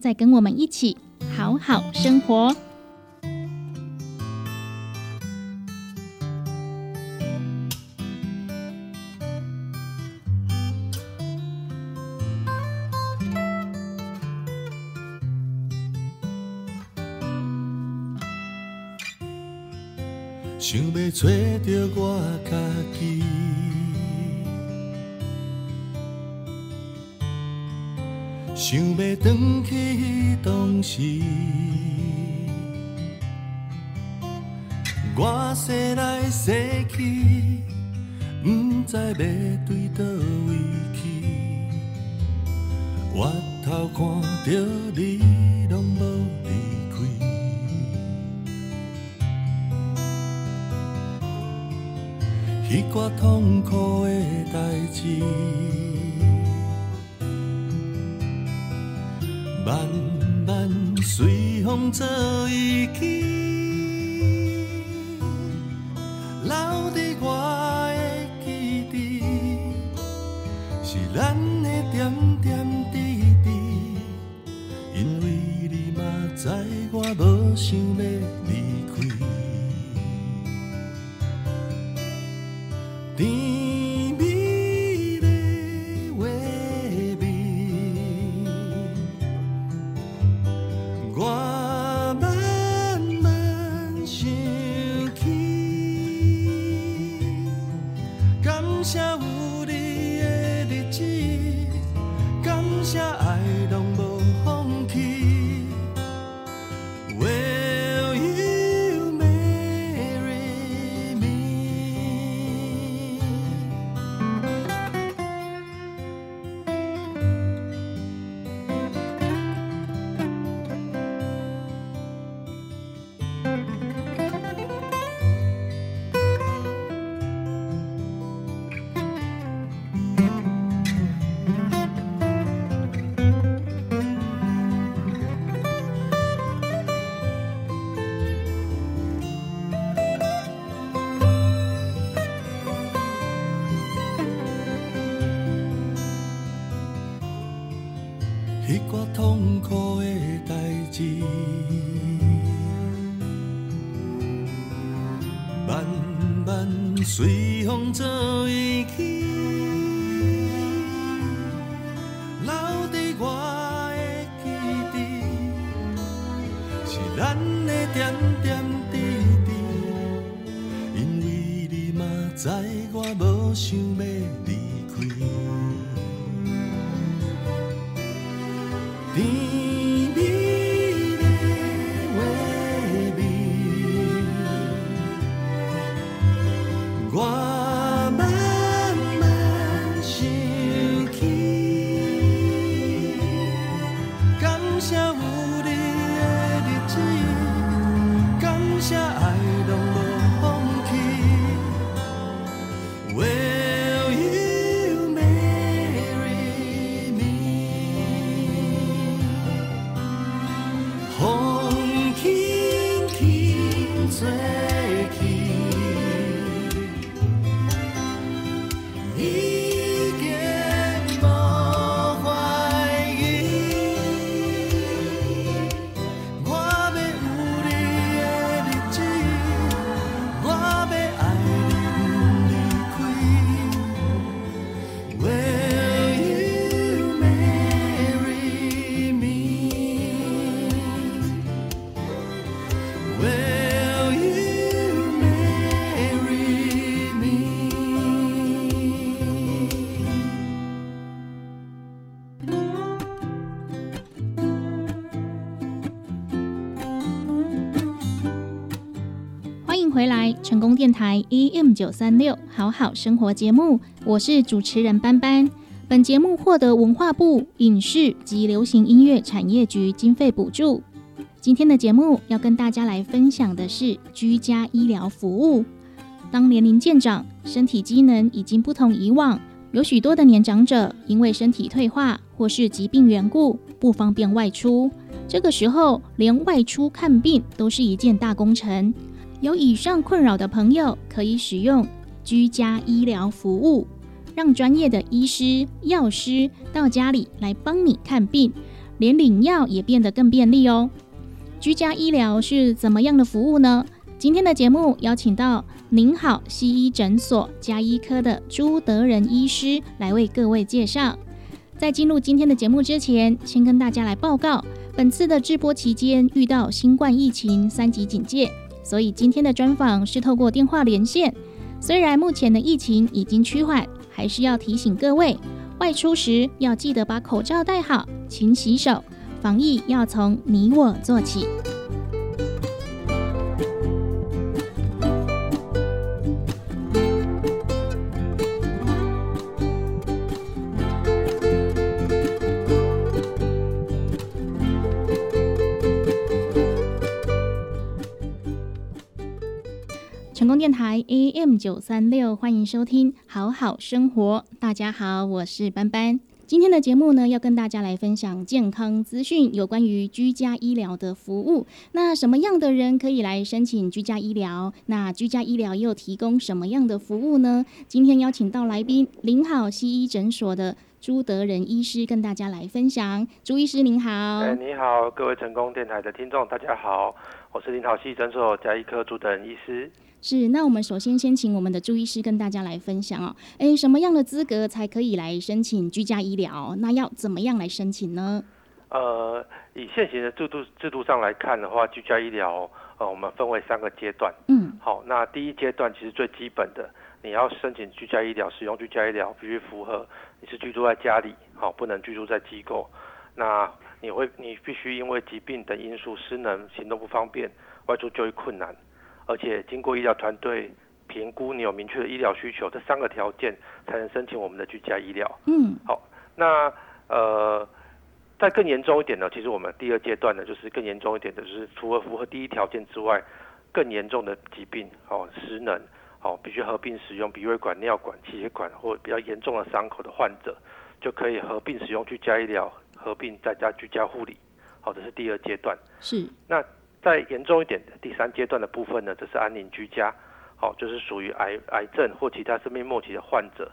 再跟我们一起好好生活。想要找到我家己。想要回去当时，我生来生去，不知要对倒位去。回头看着你，拢无离开，彼挂痛苦的代志。慢慢随风做遗弃，留伫我的记忆，是咱的点点滴滴。因为你嘛知我无想随风走一去，电台 AM 九三六好好生活节目，我是主持人班班。本节目获得文化部影视及流行音乐产业局经费补助。今天的节目要跟大家来分享的是居家医疗服务。当年龄渐长，身体机能已经不同以往，有许多的年长者因为身体退化或是疾病缘故，不方便外出。这个时候，连外出看病都是一件大工程。有以上困扰的朋友，可以使用居家医疗服务，让专业的医师、药师到家里来帮你看病，连领药也变得更便利哦。居家医疗是怎么样的服务呢？今天的节目邀请到您好西医诊所加医科的朱德仁医师来为各位介绍。在进入今天的节目之前，先跟大家来报告，本次的直播期间遇到新冠疫情三级警戒。所以今天的专访是透过电话连线。虽然目前的疫情已经趋缓，还是要提醒各位，外出时要记得把口罩戴好，勤洗手，防疫要从你我做起。成功电台 AM 九三六，欢迎收听好好生活。大家好，我是班班。今天的节目呢，要跟大家来分享健康资讯，有关于居家医疗的服务。那什么样的人可以来申请居家医疗？那居家医疗又提供什么样的服务呢？今天邀请到来宾，林好西医诊所的朱德仁医师，跟大家来分享。朱医师您好，哎，你好，各位成功电台的听众，大家好，我是林好西诊所加医科朱德仁医师。是，那我们首先先请我们的朱医师跟大家来分享哦。诶，什么样的资格才可以来申请居家医疗？那要怎么样来申请呢？呃，以现行的制度制度上来看的话，居家医疗呃，我们分为三个阶段。嗯，好，那第一阶段其实最基本的，你要申请居家医疗，使用居家医疗必须符合你是居住在家里，好，不能居住在机构。那你会你必须因为疾病等因素失能、行动不方便、外出就医困难，而且经过医疗团队评估你有明确的医疗需求，这三个条件才能申请我们的居家医疗。嗯，好，那呃，再更严重一点呢，其实我们第二阶段呢，就是更严重一点的，就是除了符合第一条件之外，更严重的疾病，哦，失能，哦，必须合并使用鼻胃管、尿管、气血管或比较严重的伤口的患者，就可以合并使用居家医疗，合并在家居家护理。好，这是第二阶段。是，那再严重一点的第三阶段的部分呢，这是安宁居家，好、就是属于癌癌症或其他生命末期的患者，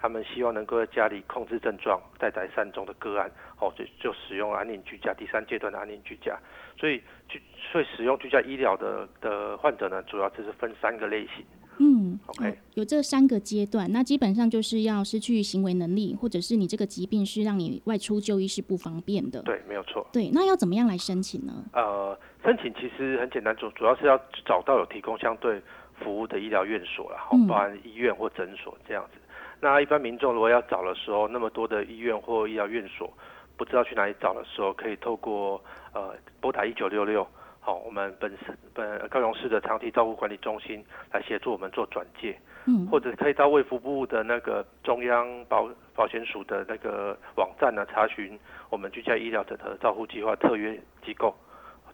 他们希望能够在家里控制症状，在改善中的个案，哦，就就使用安宁居家第三阶段的安宁居家。所以，居所以使用居家医疗的的患者呢，主要就是分三个类型。嗯 OK 哦有这三个阶段，那基本上就是要失去行为能力，或者是你这个疾病是让你外出就医是不方便的。对，没有错。对，那要怎么样来申请呢？呃，申请其实很简单，主主要是要找到有提供相对服务的医疗院所啦，哈、嗯包含医院或诊所这样子。那一般民众如果要找的时候，那么多的医院或医疗院所，不知道去哪里找的时候，可以透过呃拨打一九六六，好，我们本市本高雄市的长期照顾管理中心来协助我们做转介。嗯，或者可以到卫福部的那个中央保保险署的那个网站呢，查询我们居家医疗整合照护计划特约机构，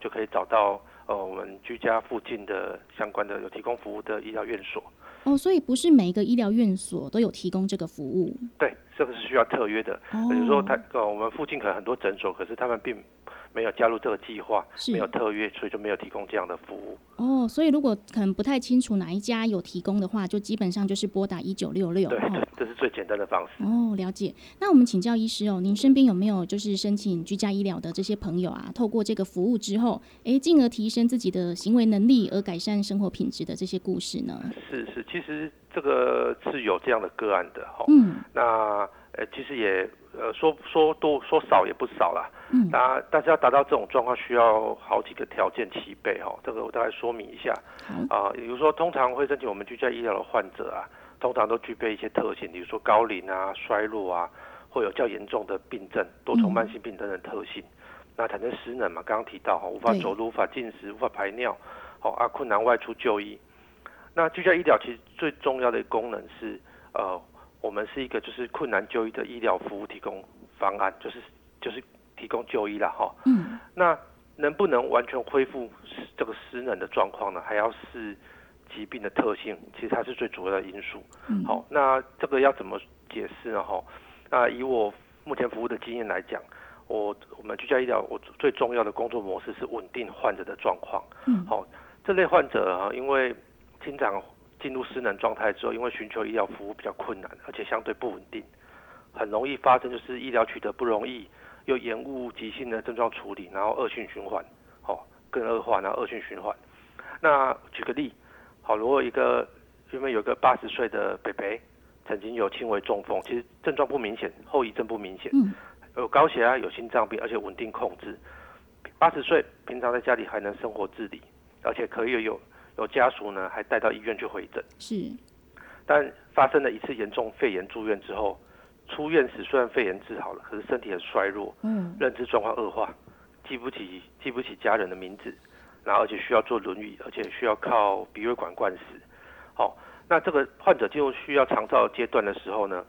就可以找到呃我们居家附近的相关的有提供服务的医疗院所。哦，所以不是每一个医疗院所都有提供这个服务。对，这个是需要特约的。哦，比如说他呃我们附近可能很多诊所，可是他们并没有加入这个计划，是没有特约，所以就没有提供这样的服务。哦，所以如果可能不太清楚哪一家有提供的话，就基本上就是拨打一九六六。对，哦对，这是最简单的方式。哦，了解。那我们请教医师哦，您身边有没有就是申请居家医疗的这些朋友啊？透过这个服务之后，哎，进而提升自己的行为能力，而改善生活品质的这些故事呢？是是，其实这个是有这样的个案的哈。嗯那呃，其实也呃说说多说少也不少啦。嗯那但是要达到这种状况，需要好几个条件齐备哈。这个我大概说明一下好，啊、比如说通常会申请我们居家医疗的患者啊，通常都具备一些特性，比如说高龄啊、衰弱啊，或有较严重的病症、多重慢性病等等特性。那产生失能嘛，刚刚提到哈，无法走路、无法进食、无法排尿，好啊，困难外出就医。那居家医疗其实最重要的功能是，呃，我们是一个就是困难就医的医疗服务提供方案，就是就是提供就医了哈。嗯那能不能完全恢复失这个失能的状况呢？还要是疾病的特性，其实它是最主要的因素。嗯，好，那这个要怎么解释呢？哈，那以我目前服务的经验来讲，我我们居家医疗我最重要的工作模式是稳定患者的状况。嗯好，这类患者啊，因为经常进入失能状态之后，因为寻求医疗服务比较困难，而且相对不稳定，很容易发生就是医疗取得不容易，又延误急性的症状处理，然后恶性循环，好，更恶化，然后恶性循环。那举个例，好，如果一个原本有个八十岁的北北，曾经有轻微中风，其实症状不明显，后遗症不明显，有高血压、有心脏病，而且稳定控制。八十岁，平常在家里还能生活自理，而且可以有有家属呢，还带到医院去回诊。是但发生了一次严重肺炎住院之后，出院时虽然肺炎治好了，可是身体很衰弱，嗯认知状况恶化，记不起记不起家人的名字，然后而且需要坐轮椅，而且需要靠鼻胃管灌食。好、那这个患者进入需要长照阶段的时候呢，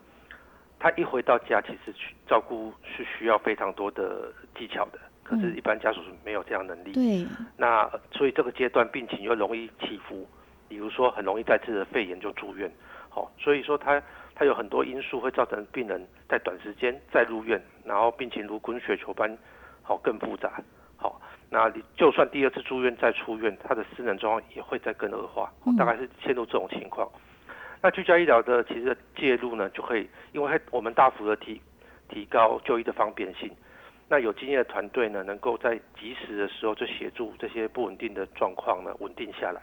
他一回到家，其实去照顾是需要非常多的技巧的，可是，一般家属是没有这样能力。对，那呃所以这个阶段病情又容易起伏，比如说很容易再次的肺炎就住院，好、所以说它它有很多因素会造成病人在短时间再入院，然后病情如滚雪球般，好、更复杂，好、那你就算第二次住院再出院，他的失能状况也会再更恶化，嗯大概是陷入这种情况。那居家医疗的其实介入呢，就可以因为我们大幅的提提高就医的方便性。那有经验的团队呢，能够在及时的时候就协助这些不稳定的状况呢稳定下来。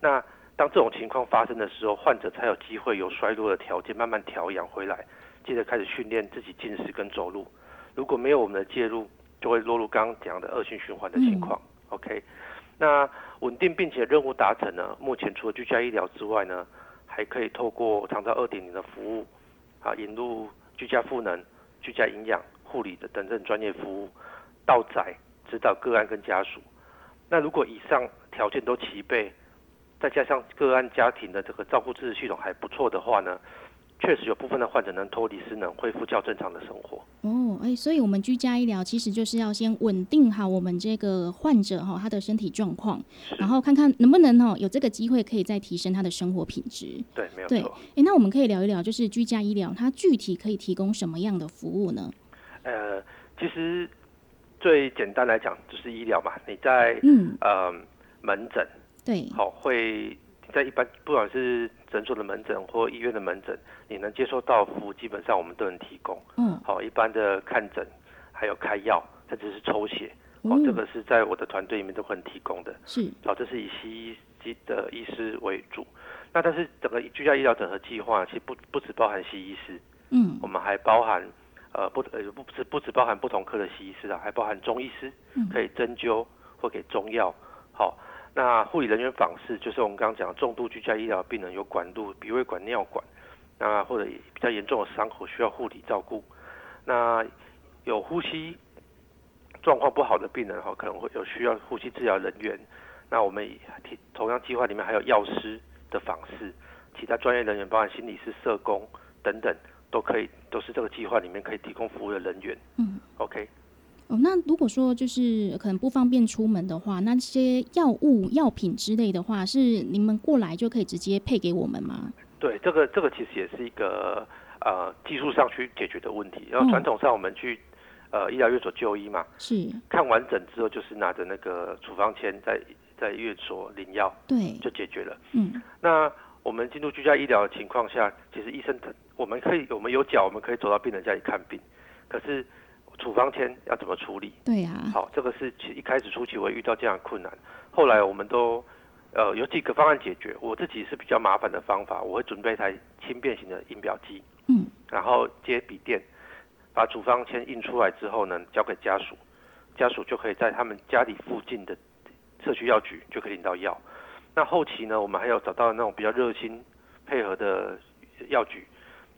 那当这种情况发生的时候，患者才有机会有衰弱的条件慢慢调养回来，接着开始训练自己进食跟走路。如果没有我们的介入，就会落入刚刚讲的恶性循环的情况。OK，那稳定并且任务达成呢，目前除了居家医疗之外呢，还可以透过长照二点零的服务，啊，引入居家赋能、居家营养、护理的等等专业服务，到宅指导个案跟家属。那如果以上条件都齐备，再加上个案家庭的这个照顾支持系统还不错的话呢，确实有部分的患者能脱离失能，恢复较正常的生活。哦，哎，所以我们居家医疗其实就是要先稳定好我们这个患者哈、他的身体状况，然后看看能不能哈、有这个机会可以再提升他的生活品质。对，没有对错。哎，那我们可以聊一聊，就是居家医疗它具体可以提供什么样的服务呢？呃，其实最简单来讲就是医疗嘛，你在嗯，呃门诊对，好会在一般不管是诊所的门诊或医院的门诊，你能接受到服务，基本上我们都能提供。嗯，好，一般的看诊，还有开药，甚至是抽血，哦，嗯这个是在我的团队里面都会提供的。是，好，这是以西医的医师为主。那但是整个居家医疗整合计划，其实不不只包含西医师，嗯我们还包含呃不呃不只不只包含不同科的西医师啊，还包含中医师嗯，可以针灸或给中药。好，那护理人员访视就是我们刚刚讲的重度居家医疗病人有管路、鼻胃管、尿管，那或者比较严重的伤口需要护理照顾。那有呼吸状况不好的病人哈，可能会有需要呼吸治疗人员。那我们同样计划里面还有药师的访视，其他专业人员，包含心理师、社工等等，都可以都是这个计划里面可以提供服务的人员。嗯。OK，哦，那如果说就是可能不方便出门的话，那些药物、药品之类的话，是你们过来就可以直接配给我们吗？对，这个这个其实也是一个呃技术上去解决的问题。然后嗯传统上我们去呃医疗院所就医嘛，是，看完整之后就是拿着那个处方签在在院所领药对，就解决了。嗯那我们进入居家医疗的情况下，其实医生他我们可以我们有脚，我们可以走到病人家里看病，可是处方签要怎么处理？对啊，好，这个是其实一开始初期我会遇到这样的困难，后来我们都呃有几个方案解决。我自己是比较麻烦的方法，我会准备一台轻便型的印表机，嗯，然后接笔电，把处方签印出来之后呢，交给家属，家属就可以在他们家里附近的社区药局就可以领到药。那后期呢，我们还有找到那种比较热心配合的药局，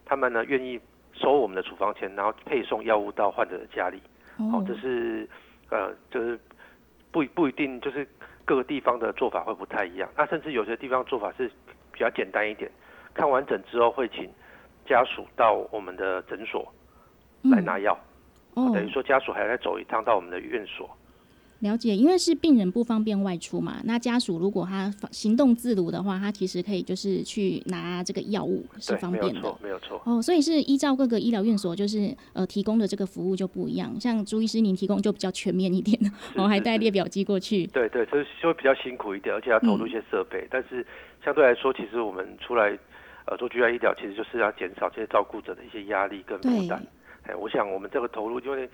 他们呢愿意收我们的处方签，然后配送药物到患者的家里。哦哦，，这是呃，就是不不一定，就是各个地方的做法会不太一样。那甚至有些地方做法是比较简单一点，看完整之后会请家属到我们的诊所来拿药，哦，等于说家属还要再走一趟到我们的院所。了解，因为是病人不方便外出嘛，那家属如果他行动自如的话，他其实可以就是去拿这个药物是，方便的没有错。。哦，所以是依照各个医疗院所，就是呃提供的这个服务就不一样。像朱医师您提供就比较全面一点，我哦，还带列表机过去。对对，就是就会比较辛苦一点，而且要投入一些设备。但是相对来说，其实我们出来呃做居家医疗，其实就是要减少这些照顾者的一些压力跟负对担。哎，我想我们这个投入，因为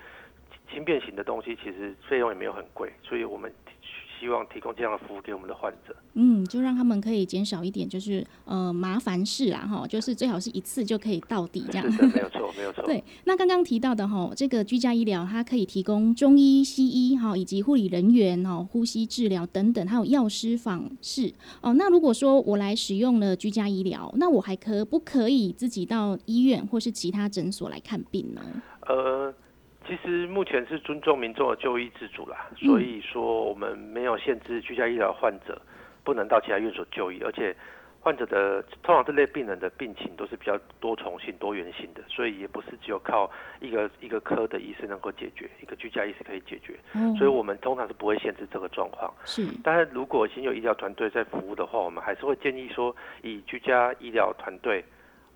轻便型的东西，其实费用也没有很贵，所以我们希望提供这样的服务给我们的患者。嗯，就让他们可以减少一点，就是呃麻烦事啦，哈，就是最好是一次就可以到底这样。是的，没有错，没有错。对，那刚刚提到的哈，这个居家医疗它可以提供中医、西医哈，以及护理人员哈、呼吸治疗等等，还有药师访视哦。那如果说我来使用了居家医疗，那我还可不可以自己到医院或是其他诊所来看病呢？呃，其实目前是尊重民众的就医自主啦，嗯。所以说我们没有限制居家医疗患者不能到其他院所就医，而且患者的通常这类病人的病情都是比较多重性、多元性的，所以也不是只有靠一个一个科的医师能够解决，一个居家医师可以解决，哦，所以我们通常是不会限制这个状况。是。但是，如果已经有医疗团队在服务的话，我们还是会建议说，以居家医疗团队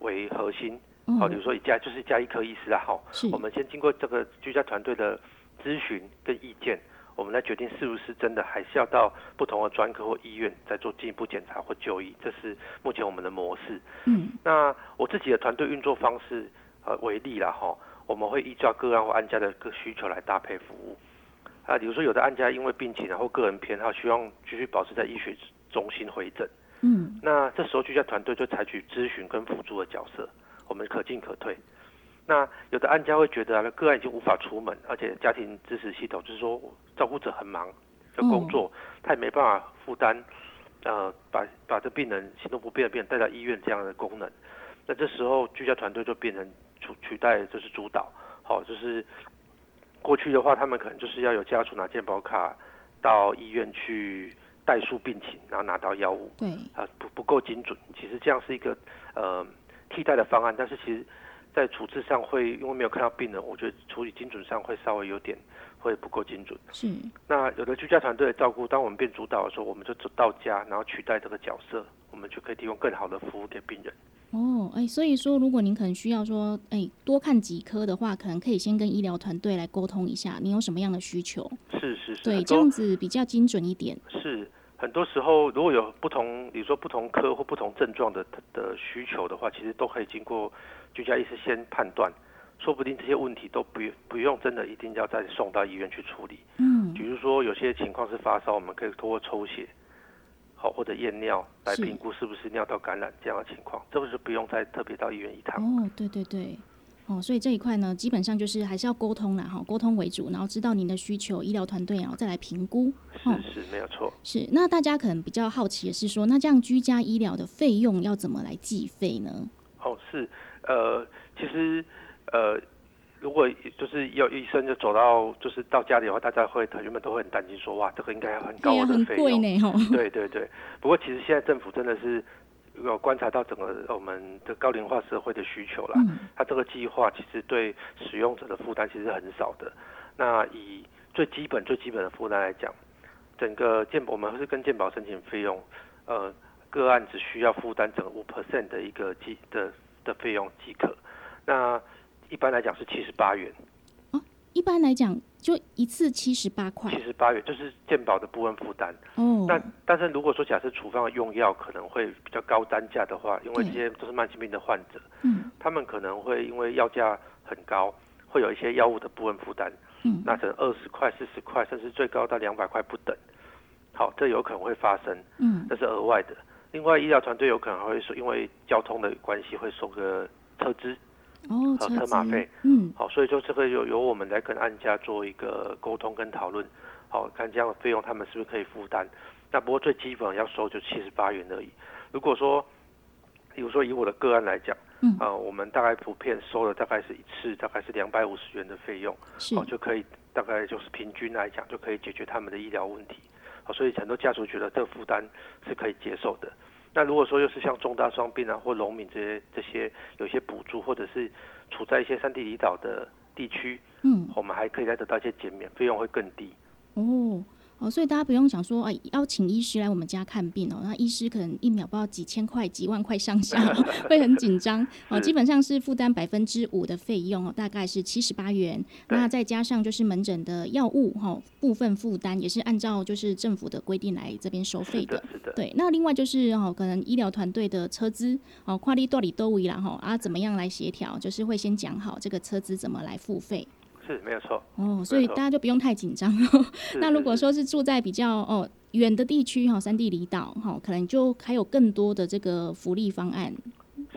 为核心，好，比哦如说一家就是加医科医师啊，好，我们先经过这个居家团队的咨询跟意见，我们来决定是不是真的还是要到不同的专科或医院再做进一步检查或就医，这是目前我们的模式。嗯。那我自己的团队运作方式，呃为例啦哈，我们会依照个案或案家的各需求来搭配服务。啊，比如说有的案家因为病情然后个人偏好，希望继续保持在医学中心回诊，嗯。那这时候居家团队就采取咨询跟辅助的角色，我们可进可退。那有的案家会觉得啊，个案已经无法出门，而且家庭支持系统就是说照顾者很忙，要工作，他也没办法负担，呃，把把这病人行动不便的病人带到医院这样的功能。那这时候居家团队就变成取取代就是主导，好、就是过去的话，他们可能就是要有家属拿健保卡到医院去代述病情，然后拿到药物。对啊不不够精准。其实这样是一个呃替代的方案，但是其实在处置上会因为没有看到病人，我觉得处理精准上会稍微有点会不够精准。是那有的居家团队的照顾，当我们变主导的时候，我们就走到家，然后取代这个角色，我们就可以提供更好的服务给病人。哦，哎，所以说，如果您可能需要说，哎，多看几科的话，可能可以先跟医疗团队来沟通一下，你有什么样的需求，是是是，对，这样子比较精准一点。是很多时候如果有不同，比如说不同科或不同症状的的需求的话，其实都可以经过居家医师先判断，说不定这些问题都不不用真的一定要再送到医院去处理。嗯，比如说有些情况是发烧，我们可以通过抽血，好或者验尿来是评估是不是尿道感染这样的情况，这个是不用再特别到医院一趟。哦，对对对，哦，所以这一块呢，基本上就是还是要沟通啦，哈，沟通为主，然后知道您的需求，医疗团队然后再来评估。哦是是没有错。是，那大家可能比较好奇的是说，那这样居家医疗的费用要怎么来计费呢？哦，是，呃，其实，呃，如果就是要医生就走到就是到家里的话，大家会原本都会很担心说，哇，这个应该很高很额的费用。贵呢，对对。不过其实现在政府真的是有观察到整个我们的高龄化社会的需求啦。嗯，它这个计划其实对使用者的负担其实很少的。那以最基本最基本的负担来讲，整个健我们是跟健保申请费用，呃，个案只需要负担整个五 percent 的一个基的的费用即可。那一般来讲是七十八元，一般来讲就一次七十八块七十八元就是健保的部分负担。哦。那但是如果说假设处方的用药可能会比较高单价的话，因为这些都是慢性病的患者，嗯他们可能会因为药价很高，会有一些药物的部分负担。嗯，那可能二十块、四十块，甚至最高到两百块不等。好，这有可能会发生，嗯这是额外的。另外，医疗团队有可能会说，因为交通的关系，会收个车资，哦，和车马费，嗯好，所以就这个由由我们来跟案家做一个沟通跟讨论，好，看这样的费用他们是不是可以负担。那不过最基本要收就七十八元而已。如果说，比如说以我的个案来讲，嗯啊、我们大概普遍收了大概是一次大概是两百五十元的费用。是哦，就可以大概就是平均来讲就可以解决他们的医疗问题。好，所以很多家属觉得这个负担是可以接受的。那如果说又是像重大伤病啊或农民这些这些有些补助，或者是处在一些山地离岛的地区，嗯我们还可以再得到一些减免，费用会更低。哦。哦，所以大家不用想说，哎，邀请医师来我们家看病哦，那医师可能一秒不知道几千块、几万块上下，会很紧张哦。基本上是负担百分之五的费用哦，大概是七十八元。那再加上就是门诊的药物哈、哦，部分负担也是按照就是政府的规定来这边收费的是的。，是的。对，那另外就是哦，可能医疗团队的车资哦，跨力到底都一啦哈啊，怎么样来协调？就是会先讲好这个车资怎么来付费是没有错。哦，所以大家就不用太紧张。了那如果是说是住在比较哦远的地区哈，山地离岛哈，可能就还有更多的这个福利方案。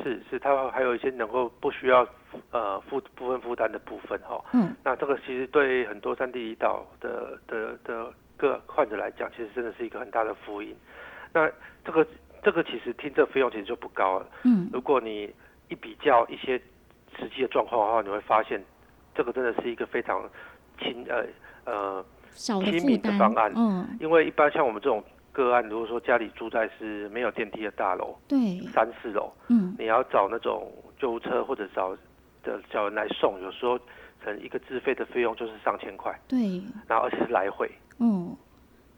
是是，它还有一些能够不需要呃负部分负担的部分哈、嗯，那这个其实对很多山地离岛的的的个患者来讲，其实真的是一个很大的福音。那这个这个其实听这费用其实就不高了。嗯，如果你一比较一些实际的状况的话，你会发现这个真的是一个非常轻呃呃，亲民的方案。嗯，因为一般像我们这种个案，如果说家里住在是没有电梯的大楼，对，三四楼，嗯，你要找那种救护车或者找的叫人来送，有时候可能一个自费的费用就是上千块，对，然后而且是来回。哦。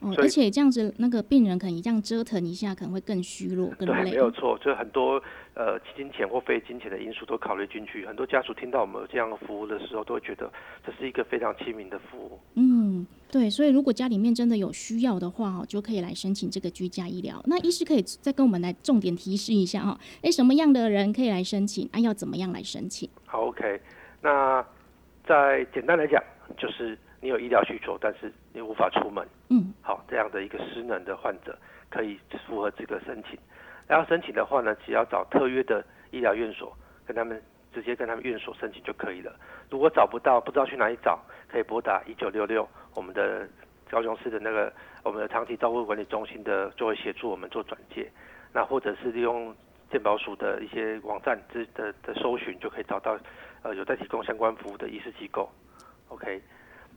哦，而且这样子，那个病人可能这样折腾一下，可能会更虚弱、更对，累。没有错，就是很多呃金钱或非金钱的因素都考虑进去。很多家属听到我们有这样的服务的时候，都会觉得这是一个非常亲民的服务。嗯，对，所以如果家里面真的有需要的话，哦，就可以来申请这个居家医疗。那医师可以再跟我们来重点提示一下哈，哎，什么样的人可以来申请？啊，要怎么样来申请？好，OK，那在简单来讲，就是你有医疗需求，但是你无法出门，嗯，好，这样的一个失能的患者可以符合这个申请。然后申请的话呢，只要找特约的医疗院所，跟他们直接跟他们院所申请就可以了。如果找不到，不知道去哪里找，可以拨打一九六六，我们的高雄市的那个我们的长期照护管理中心的就会协助我们做转介。那或者是利用健保署的一些网站之的的搜寻，就可以找到呃有在提供相关服务的医师机构。OK，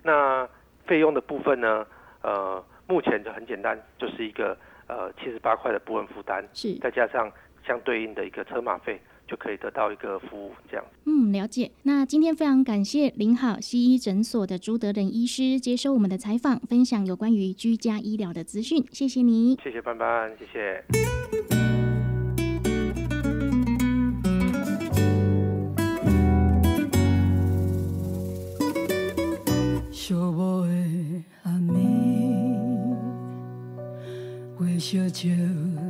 那费用的部分呢，呃，目前就很简单，就是一个呃七十八块的部分负担，是，再加上相对应的一个车马费，就可以得到一个服务这样。嗯，了解。那今天非常感谢林好西医诊所的朱德仁医师接受我们的采访，分享有关于居家医疗的资讯，谢谢你。谢谢班班，谢谢。寂寞的暗暝，月烧照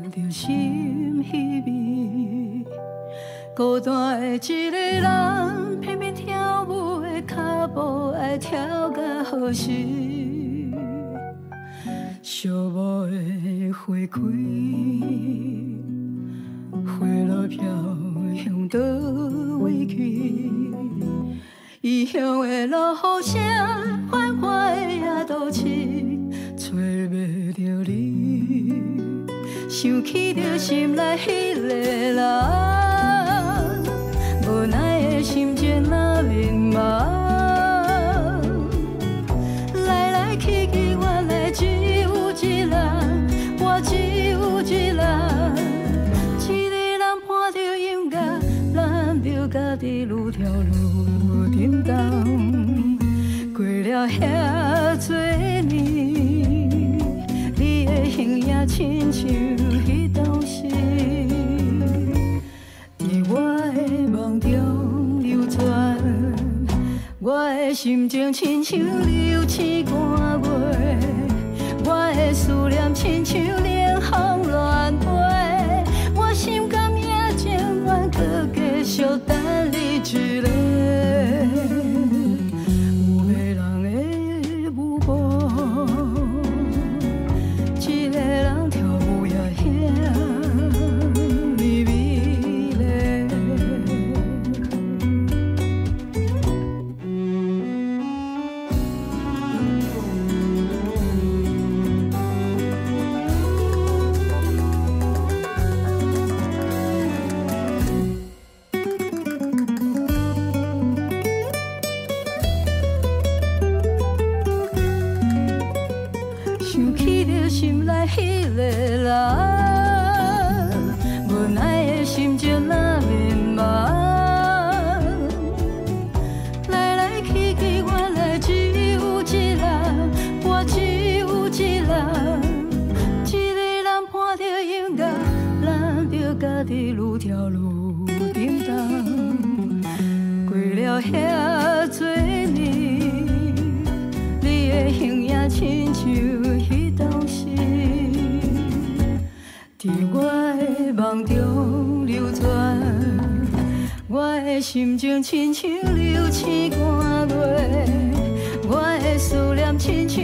着心稀微。孤单的一个人，偏偏跳舞的脚步爱跳甲好时。寂寞的花开，花落飘向倒位去？异乡的落雨声，繁华的夜都市，找袂着你，想起着心内迄个人。无奈的心情那迷茫，来来去去原了遐多年，你的形影亲像彼当时。我的心情亲像流星寒月，我的思念亲像冷风乱飞，我心甘也情愿，搁继续等情亲像流星赶月，我的思念亲像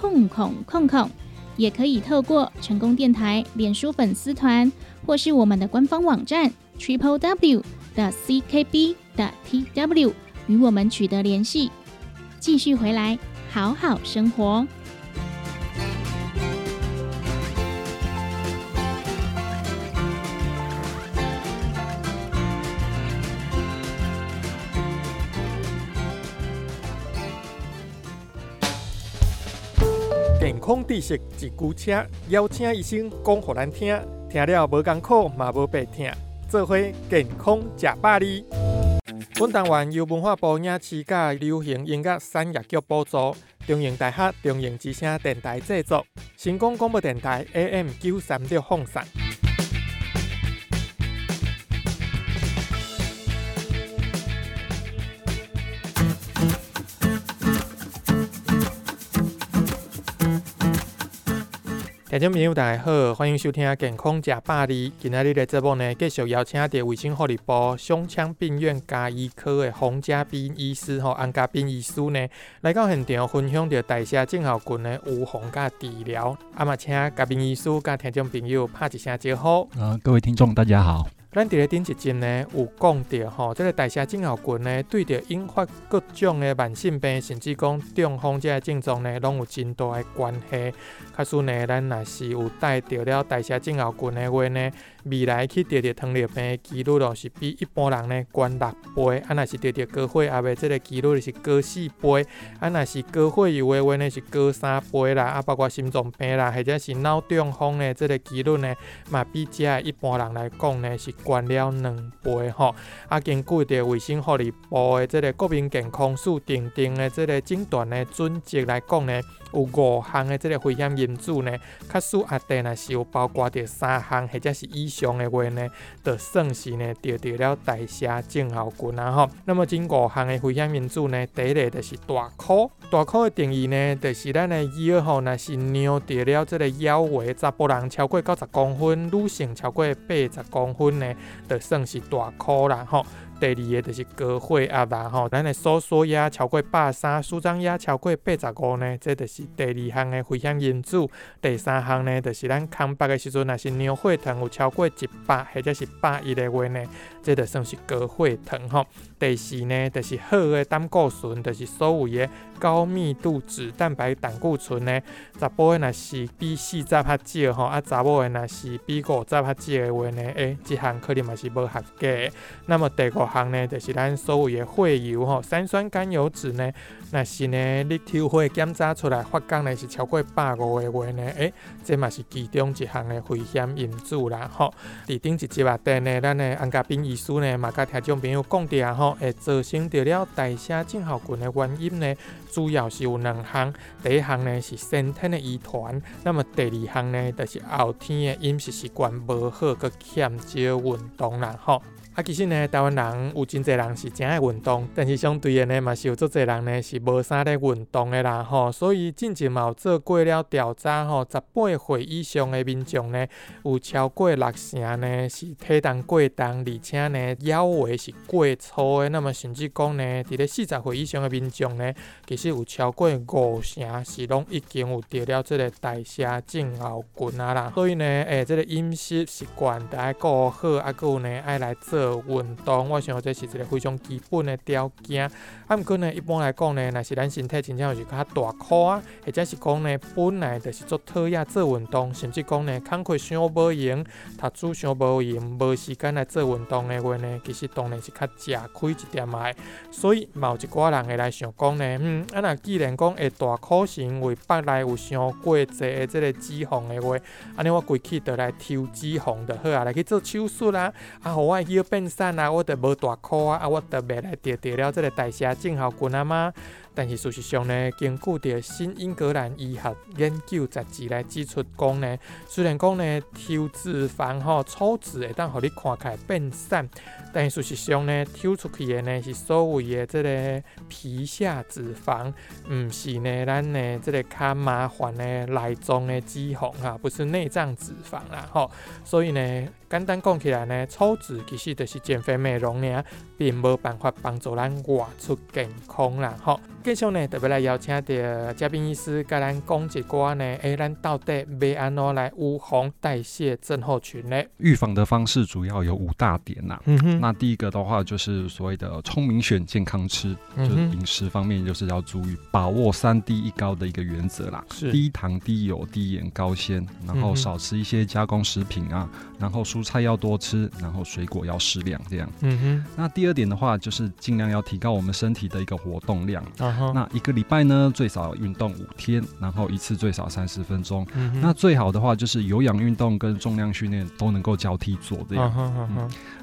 空空空空，也可以透过成功电台脸书粉丝团，或是我们的官方网站 triple w 的 ckb 的 tw 与我们取得联系。继续回来，好好生活。健康知识一句车，邀请医生讲互咱听，听了无艰苦嘛无白听，做伙健康食百里。本单元由文化部影视甲流行音乐产业局补助，中影大学中影之声电台制作，成功广播电台 AM 九三六放送。听众朋友，大家好，欢迎收听《健康食百里》。今仔日的节目呢，继续邀请到卫生福利部胸腔病院加医科的洪家斌医师吼，安家斌医师呢，来到现场分享着代谢症候群的预防甲治疗。啊嘛，请嘉宾医师甲听众朋友拍一声招呼。啊，各位听众，大家好。咱伫咧顶一集呢，有讲到吼，即个代谢症候群呢，对着引发各种的慢性病，甚至讲中风这个症状呢，拢有真大的关系。确实呢，咱若是有带着了代谢症候群的话呢，未来去得着糖尿病的几率咯，是比一般人呢悬六倍。啊，若是得着高血压的，即个几率是高四倍。啊，若是高血油的话呢，是高三倍啦。啊，包括心脏病啦，或者是脑中风的，即个几率呢，嘛比这一般人来讲呢是。关了两倍吼，啊，根据着卫生福利部的这个国民健康署定定的这个诊断的准则来讲呢，有五项的这个危险因子呢，假使阿弟若是有包括着三项或者是以上的话呢，就算是呢得到了代谢症候群啊吼。那么这五项的危险因子呢，第一个就是大考，大哭的定义呢，就是咱的腰吼，若是尿到了这个腰围，查甫人超过九十公分，女性超过八十公分呢。就算是大考啦吼。第二个就是高血压啦吼，咱的收缩压超过百三，舒张压超过八十五呢，这就是第二项的危险因子。第三项呢，就是咱空腹的时阵，若是尿血糖有超过一百或者是百一的话呢，这就算是高血糖吼。第四呢，就是好的胆固醇，就是所谓的高密度脂蛋白胆固醇呢，查甫的若是比四十较少吼，啊查某的若是比五十较少的话呢，诶，这项可能嘛是无合格。那么第五项呢，就是咱所谓的血油吼，三酸甘油脂呢，若是呢，你抽血检查出来发觉呢是超过百五的话呢，诶，这嘛是其中一项的危险因子啦吼。伫顶一集啊，等呢，咱的安家斌医师呢，嘛甲听众朋友讲着吼，会造成着了代谢症候群的原因呢，主要是有两项，第一项呢是先天的遗传，那么第二项呢，就是后天的饮食习惯无好，佮欠少运动啦吼。其实呢，台湾人有真侪人是真爱运动，但是相对的呢，嘛是有足侪人呢是无啥咧运动的啦吼。所以近期嘛有做过了调查吼，十八岁以上的民众呢，有超过六成呢是体重过重，而且呢腰围是过粗的。那么甚至讲呢，伫咧四十岁以上的民众呢，其实有超过五成是拢已经有得了这个代谢症候群啊啦。所以呢，诶，这个饮食习惯得爱顾好，啊，有呢爱来做。运动，我想这是一个非常基本的条件。啊，毋过呢，一般来讲呢，若是咱身体真正是较大块啊，或者是讲呢，本来就是做讨厌做运动，甚至讲呢，工课伤无闲，读书伤无闲，无时间来做运动的话呢，其实当然是较吃亏一点嘛。所以，某一寡人会来想讲呢，嗯，啊，那既然讲会大块是因为腹内有伤过侪的这个脂肪的话，安尼我规气就来抽脂肪就好啊，来去做手术啦，啊，互我腰变瘦啊，我得无大块啊，啊，我就袂来得得了这个代谢。正好滚啊嘛，但是事实上呢，根据着新英格兰医学研究杂志来指出讲呢，虽然讲呢，抽脂肪吼，抽脂会当互你看起来变瘦。但是事实上呢，抽出去的呢是所谓的这个皮下脂肪，毋是呢咱呢这个较麻烦的内脏的脂肪哈，不是内脏脂肪啦吼。所以呢，简单讲起来呢，抽脂其实就是减肥美容呢，并无办法帮助咱活出健康啦吼。继续呢，特别来邀请到嘉宾医师，甲咱讲一寡呢，诶，咱到底要安怎来预防代谢症候群呢？预防的方式主要有五大点呐。嗯哼。那第一个的话，就是所谓的聪明选、健康吃，就是饮食方面就是要注意把握三低一高的一个原则啦。是。低糖、低油、低盐、高纤，然后少吃一些加工食品啊，然后蔬菜要多吃，然后水果要适量这样。嗯哼。那第二点的话，就是尽量要提高我们身体的一个活动量。那一个礼拜呢，最少运动五天，然后一次最少三十分钟。那最好的话就是有氧运动跟重量训练都能够交替做这样。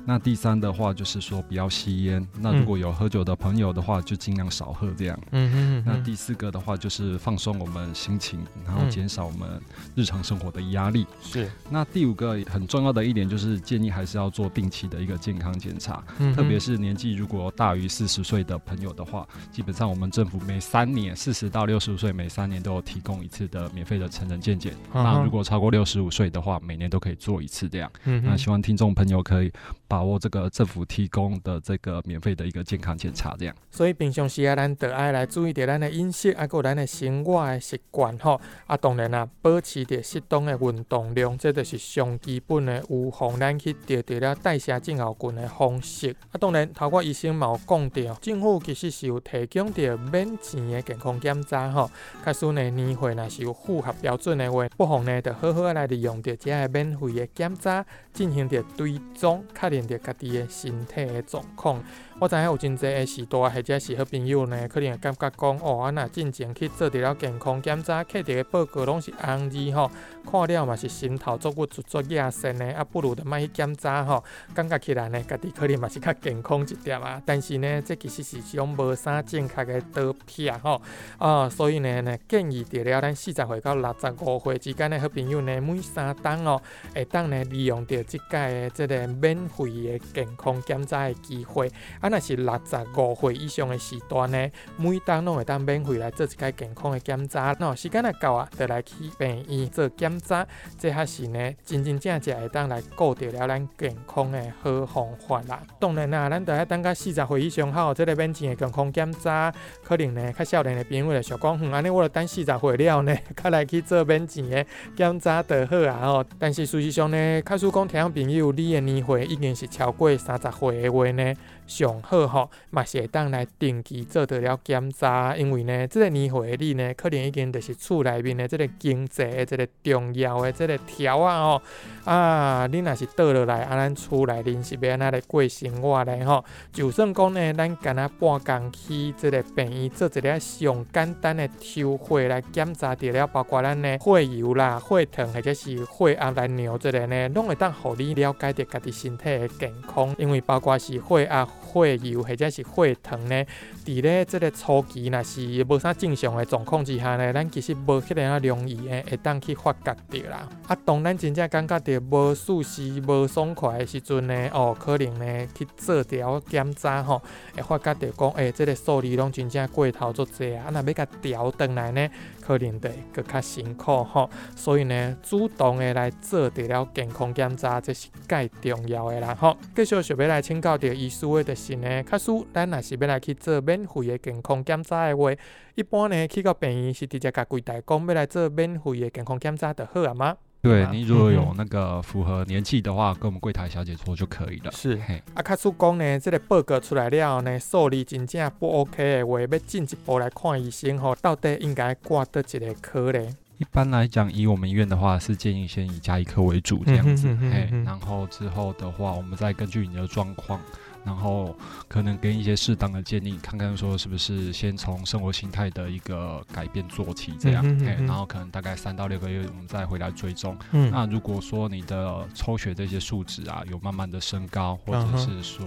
那第三的话就是说不要吸烟。那如果有喝酒的朋友的话，就尽量少喝这样嗯。那第四个的话就是放松我们心情，然后减少我们日常生活的压力。是。那第五个很重要的一点就是建议还是要做定期的一个健康检查。特别是年纪如果大于四十岁的朋友的话，基本上我们政府每三年四十到六十五岁每三年都有提供一次的免费的成人健检。那如果超过六十五岁的话，每年都可以做一次这样。嗯那希望听众朋友可以把把握这个政府提供的这个免费的一个健康检查这样。所以平常时啊，咱得爱来注意着咱的饮食，啊，个咱的生活的习惯吼。啊，当然啊，保持着适当的运动量，这就是上基本的预防咱去得到了代谢症候群的方式。啊，当然，头个医生嘛有讲到，政府其实是有提供着免钱的健康检查吼。假使呢年岁若是有符合标准的话，不妨呢就好好来利用着这个免费的检查，进行着追踪，确认着家己诶身体诶状况。我知影有真济个时代，或者是好朋友呢，可能会感觉讲哦，啊若进前去做着了健康检查，摕着个报告拢是红字吼，看了嘛是心头作骨、足足野神的，啊不如就莫去检查吼，感觉起来呢，家己可能嘛是较健康一点啊。但是呢，这其实是一种无啥正确的图片吼，啊，所以呢，呢建议着了咱四十岁到六十五岁之间的好朋友呢，每三档哦，会当呢利用着即届的即个免费的健康检查的机会。若是六十五岁以上的时段呢，每当拢会当免费来做一个健康的检查。喏，时间若到啊，就来去病院做检查，这还是呢真真正正会当来顾着了咱健康的好方法啦。当然啦，咱得要等到四十岁以上后，这个免钱的健康检查，可能呢较少年的朋友就想讲，哼，安尼我著等四十岁了呢，较来去做免钱的检查就好啊吼。但是事实上呢，假使讲听朋友，你的年岁已经是超过三十岁的话呢？上好吼，嘛是会当来定期做得了检查，因为呢，即个年岁的你呢，可能已经就是厝内面的即个经济的即个重要的即个条啊吼。啊，你若是倒落来啊，咱厝内面是要安怎来过生活咧吼？就算讲呢，咱干那半工去即个病院做一个上简单的抽血来检查着了，包括咱的血油啦、血糖或者是血压来尿即个呢，拢会当互你了解着家己身体的健康，因为包括是血压。血油或者是血糖呢？伫咧即个初期，若是无啥正常的状况之下呢，咱其实无迄个啊容易诶，会当去发觉着啦。啊，当咱真正感觉着无舒适、无爽快的时阵呢，哦，可能呢去做调检查吼，会发觉着讲，诶，即个数字拢真正过头足济啊。啊，若要甲调转来呢，可能得搁较辛苦吼。所以呢，主动的来做得了健康检查，这是介重要的啦吼。继续想要来请教着医师的。就是呢，假使咱若是要来去做免费的健康检查的话，一般呢去到病院是直接甲柜台讲要来做免费的健康检查就好啊吗？对你如果有那个符合年纪的话，跟我们柜台小姐说就可以了。是，啊，卡叔讲呢，这个报告出来了呢，数字真正不 OK 的话，要进一步来看医生吼，到底应该挂到一个科呢？一般来讲，以我们医院的话，是建议先以加医科为主这样子，嘿，然后之后的话，我们再根据你的状况。然后可能给一些适当的建议，看看说是不是先从生活心态的一个改变做起，这样，然后可能大概三到六个月，我们再回来追踪。那如果说你的抽血这些数值啊有慢慢的升高，或者是说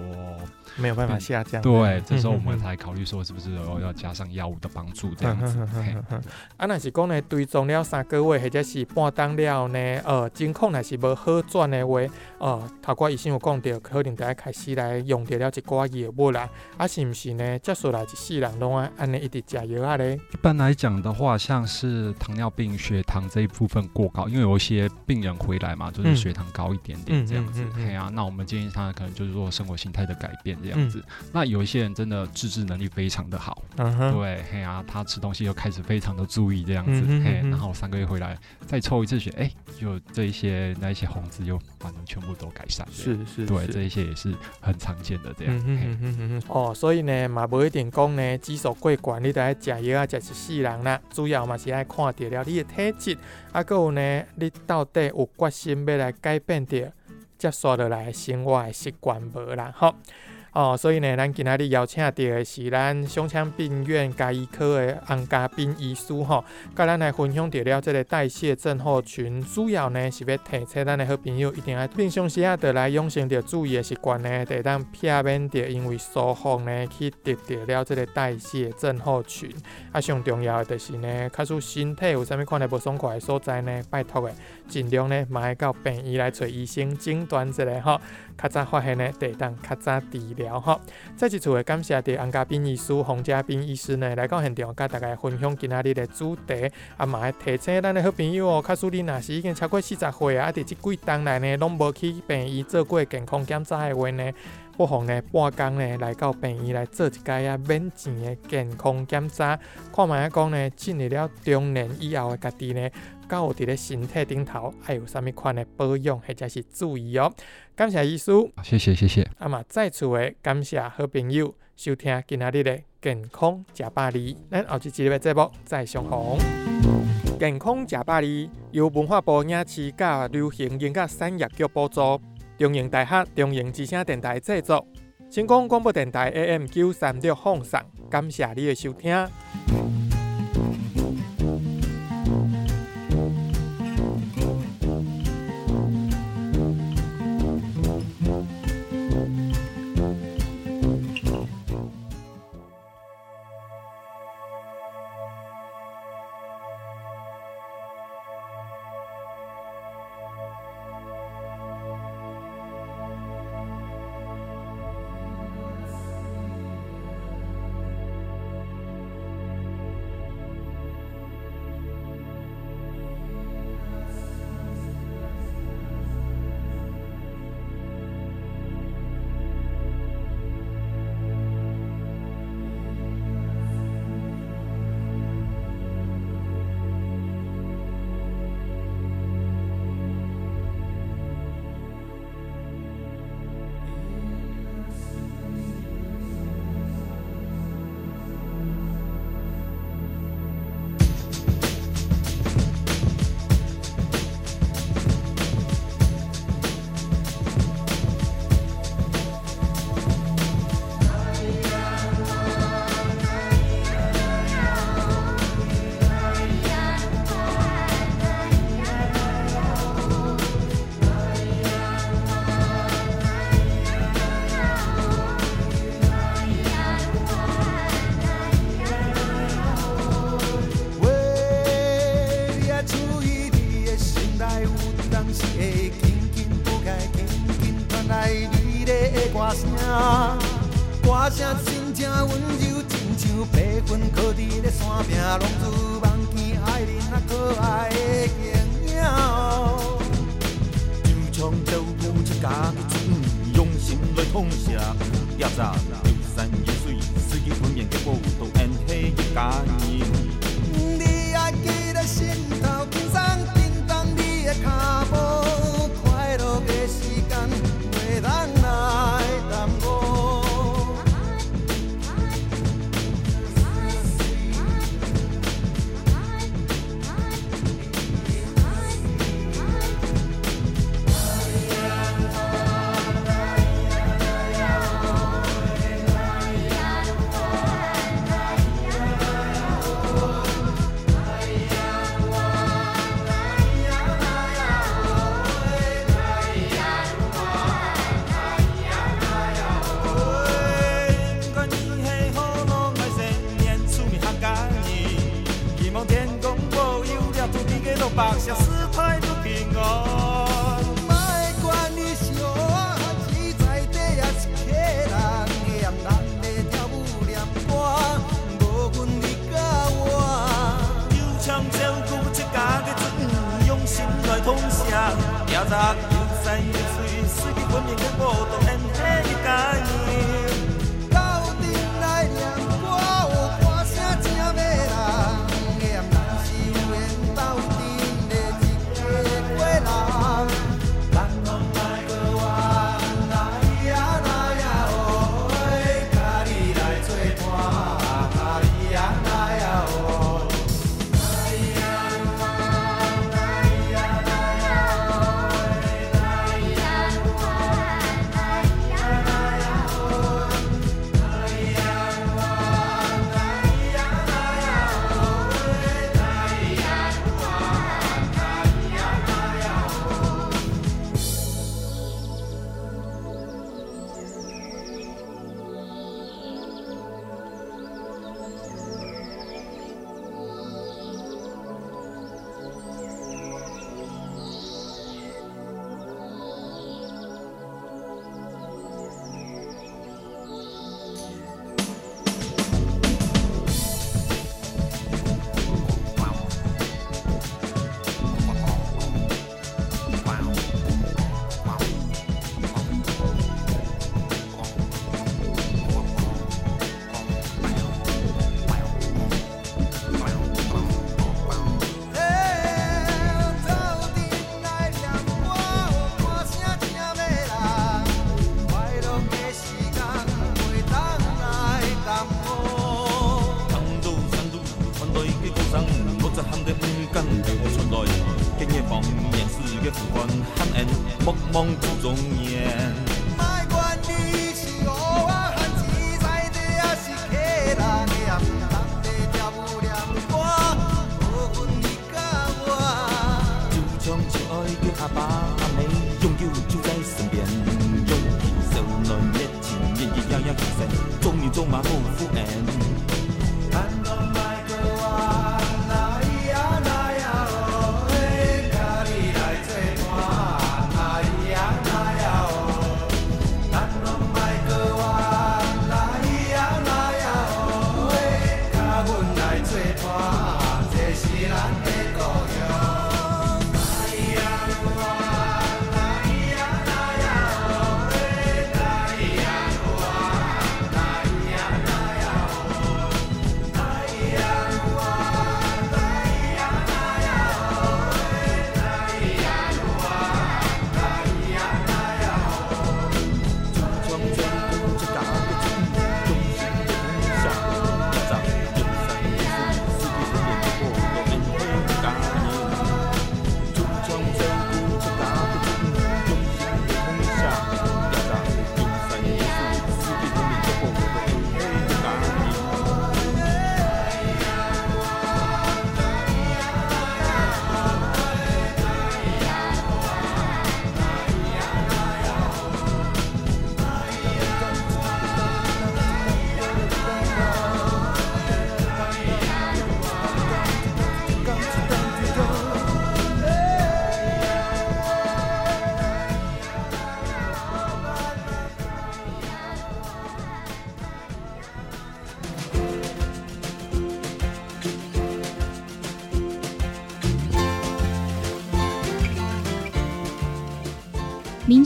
没有办法下降，对，这时候我们才考虑说是不是要加上药物的帮助这样子。啊，那是讲呢，追踪了三个月或者是半当了呢，呃，情况那是无好转的话，呃，头挂医生有讲到，可能得开始来用。得了一寡药物啦，啊是毋是呢？接下来一世人拢啊安尼一直食药啊咧。一般来讲的话，像是糖尿病血糖这一部分过高，因为有一些病人回来嘛，就是血糖高一点点这样子。嘿啊，那我们建议他可能就是说生活形态的改变这样子。那有一些人真的自制能力非常的好，对，嘿啊，他吃东西又开始非常的注意这样子，嘿，然后三个月回来再抽一次血，哎，就这一些那一些红字又反正全部都改善。是是，对，这一些也是很常见。的这样，哦，所以呢，嘛无一定讲呢，指数过悬，你得爱食药啊，食一世人啦。主要嘛是爱看到了你的体质，啊，搁有呢，你到底有决心要来改变着接续落来生活的习惯无啦？吼。哦，所以呢，咱今仔日邀请到的是咱胸腔病院加医科的洪家斌医师吼，甲咱来分享到了这个代谢症候群，主要呢是要提醒咱的好朋友一定要平常时啊，得来养成着注意的习惯呢，得当避免着因为疏忽呢去得到了这个代谢症候群。啊，上重要的就是呢，假使身体有啥物款的不爽快的所在呢，拜托的尽量呢，买到病医来找医生诊断一下吼，较早发现呢，得当较早治疗。吼。再一次的感谢的安家斌医师、洪家斌医师呢来到现场，甲大家分享今仔日的主题。啊嘛，提醒咱的好朋友哦，假使你若是已经超过四十岁啊，伫即几冬来呢，拢无去病医做过健康检查的话呢，不妨呢半工呢来到病院来做一届啊免钱的健康检查，看卖啊讲呢，进入了中年以后的家己呢。到伫咧身体顶头还有啥物款的保养或者是注意哦？感谢医师，谢谢谢谢。那么再次的感谢好朋友收听今仔日的健康食百里，咱后一集的节目再相逢。健康食百里由文化部影视甲流行音乐产业局补助，中营大学中营之声电台制作，成功广播电台 AM 九三六放送，感谢你的收听。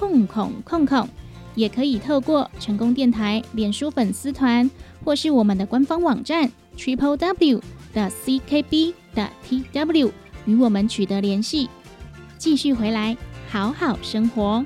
控控控控，也可以透过成功电台脸书粉丝团，或是我们的官方网站 triple w 的 ckb 的 tw 与我们取得联系。继续回来，好好生活。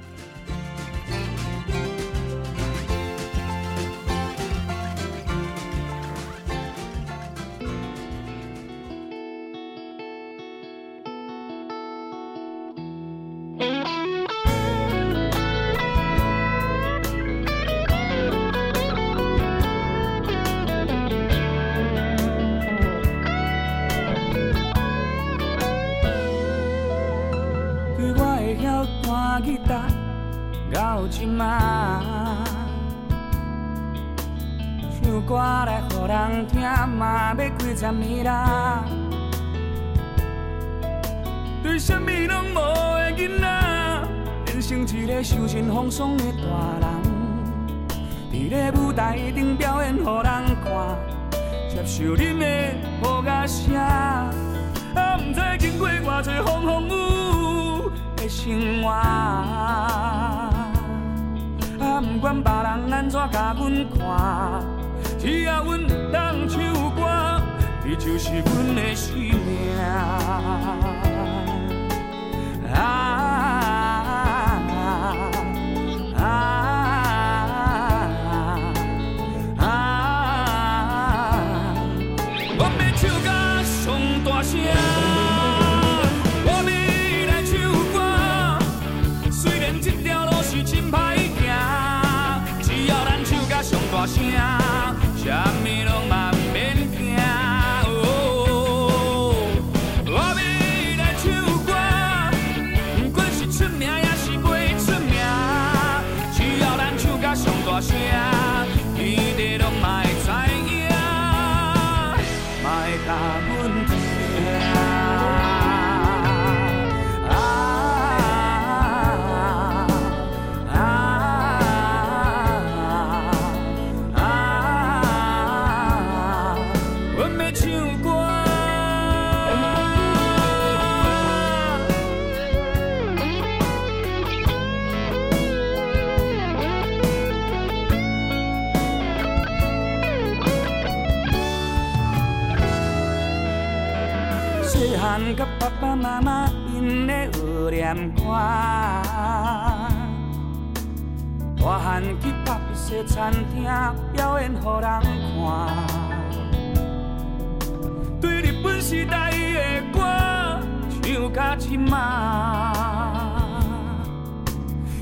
弹吉他到即马，唱歌来互人听嘛要几十年啦。对什么拢无的囡仔，变成一个受尽风霜的大人，伫咧舞台顶表演互人看，接受恁的无假声。啊，不知经过偌多风风雨。生活，啊，不管别人安怎甲阮看，只要阮当唱歌。你就是阮的生命。啊甲爸爸妈妈因的学念歌。大汉去隔壁西餐厅表演，予人看。对日本时代的歌唱甲深嘛，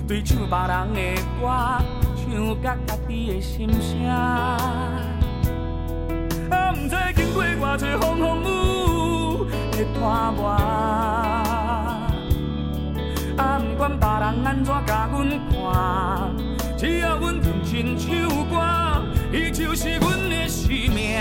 对唱别人的歌唱甲家己的心声。啊，毋知经过偌多风风雨看我，啊，不管别人安怎甲阮看。只要阮认真唱歌，伊就是阮的生命。啊